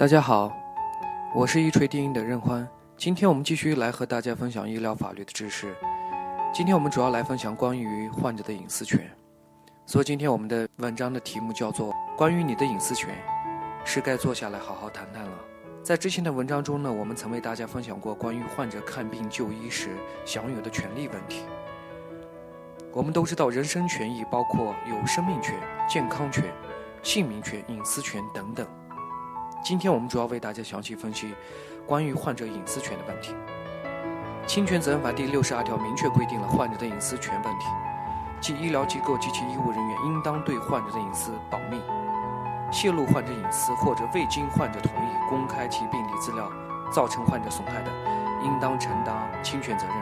大家好，我是一锤定音的任欢。今天我们继续来和大家分享医疗法律的知识。今天我们主要来分享关于患者的隐私权。所以今天我们的文章的题目叫做《关于你的隐私权，是该坐下来好好谈谈了》。在之前的文章中呢，我们曾为大家分享过关于患者看病就医时享有的权利问题。我们都知道，人身权益包括有生命权、健康权、姓名权、隐私权等等。今天我们主要为大家详细分析关于患者隐私权的问题。侵权责任法第六十二条明确规定了患者的隐私权问题，即医疗机构及其医务人员应当对患者的隐私保密，泄露患者隐私或者未经患者同意公开其病历资料，造成患者损害的，应当承担侵权责任。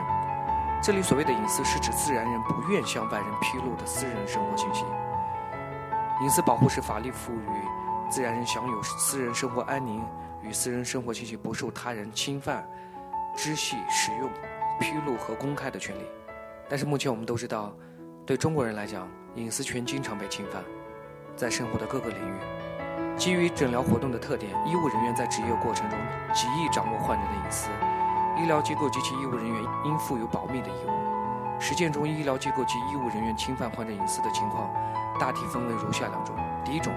这里所谓的隐私，是指自然人不愿向外人披露的私人生活信息。隐私保护是法律赋予。自然人享有私人生活安宁与私人生活信息不受他人侵犯、知悉、使用、披露和公开的权利。但是目前我们都知道，对中国人来讲，隐私权经常被侵犯，在生活的各个领域。基于诊疗活动的特点，医务人员在执业过程中极易掌握患者的隐私，医疗机构及其医务人员应负有保密的义务。实践中，医疗机构及医务人员侵犯患者隐私的情况，大体分为如下两种：第一种。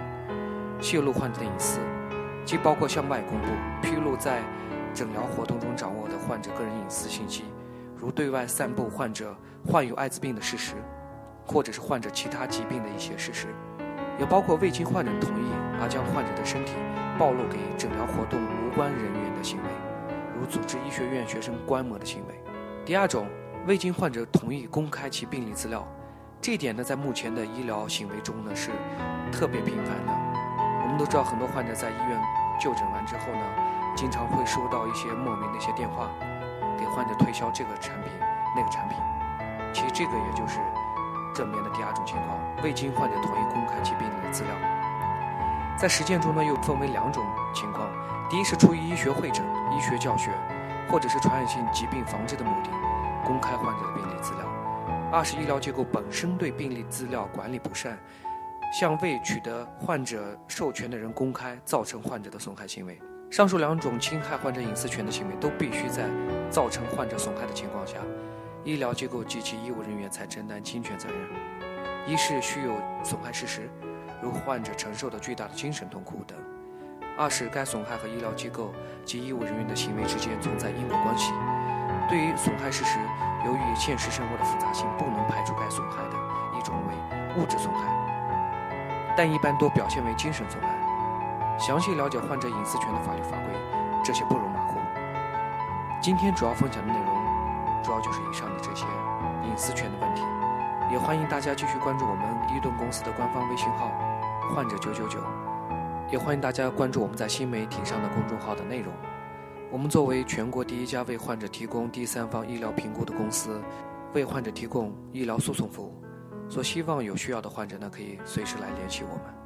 泄露患者的隐私，既包括向外公布、披露在诊疗活动中掌握的患者个人隐私信息，如对外散布患者患有艾滋病的事实，或者是患者其他疾病的一些事实；也包括未经患者同意而将患者的身体暴露给诊疗活动无关人员的行为，如组织医学院学生观摩的行为。第二种，未经患者同意公开其病历资料，这一点呢，在目前的医疗行为中呢是特别频繁的。我们都知道，很多患者在医院就诊完之后呢，经常会收到一些莫名的一些电话，给患者推销这个产品、那个产品。其实这个也就是正面的第二种情况，未经患者同意公开其病历的资料。在实践中呢，又分为两种情况：第一是出于医学会诊、医学教学，或者是传染性疾病防治的目的，公开患者的病历资料；二是医疗机构本身对病历资料管理不善。向未取得患者授权的人公开，造成患者的损害行为。上述两种侵害患者隐私权的行为，都必须在造成患者损害的情况下，医疗机构及其医务人员才承担侵权责任。一是需有损害事实，如患者承受的巨大的精神痛苦等；二是该损害和医疗机构及医务人员的行为之间存在因果关系。对于损害事实，由于现实生活的复杂性，不能排除该损害的一种为物质损害。但一般多表现为精神损害。详细了解患者隐私权的法律法规，这些不容马虎。今天主要分享的内容，主要就是以上的这些隐私权的问题。也欢迎大家继续关注我们伊顿公司的官方微信号“患者九九九”，也欢迎大家关注我们在新媒体上的公众号的内容。我们作为全国第一家为患者提供第三方医疗评估的公司，为患者提供医疗诉讼服务。所希望有需要的患者呢，可以随时来联系我们。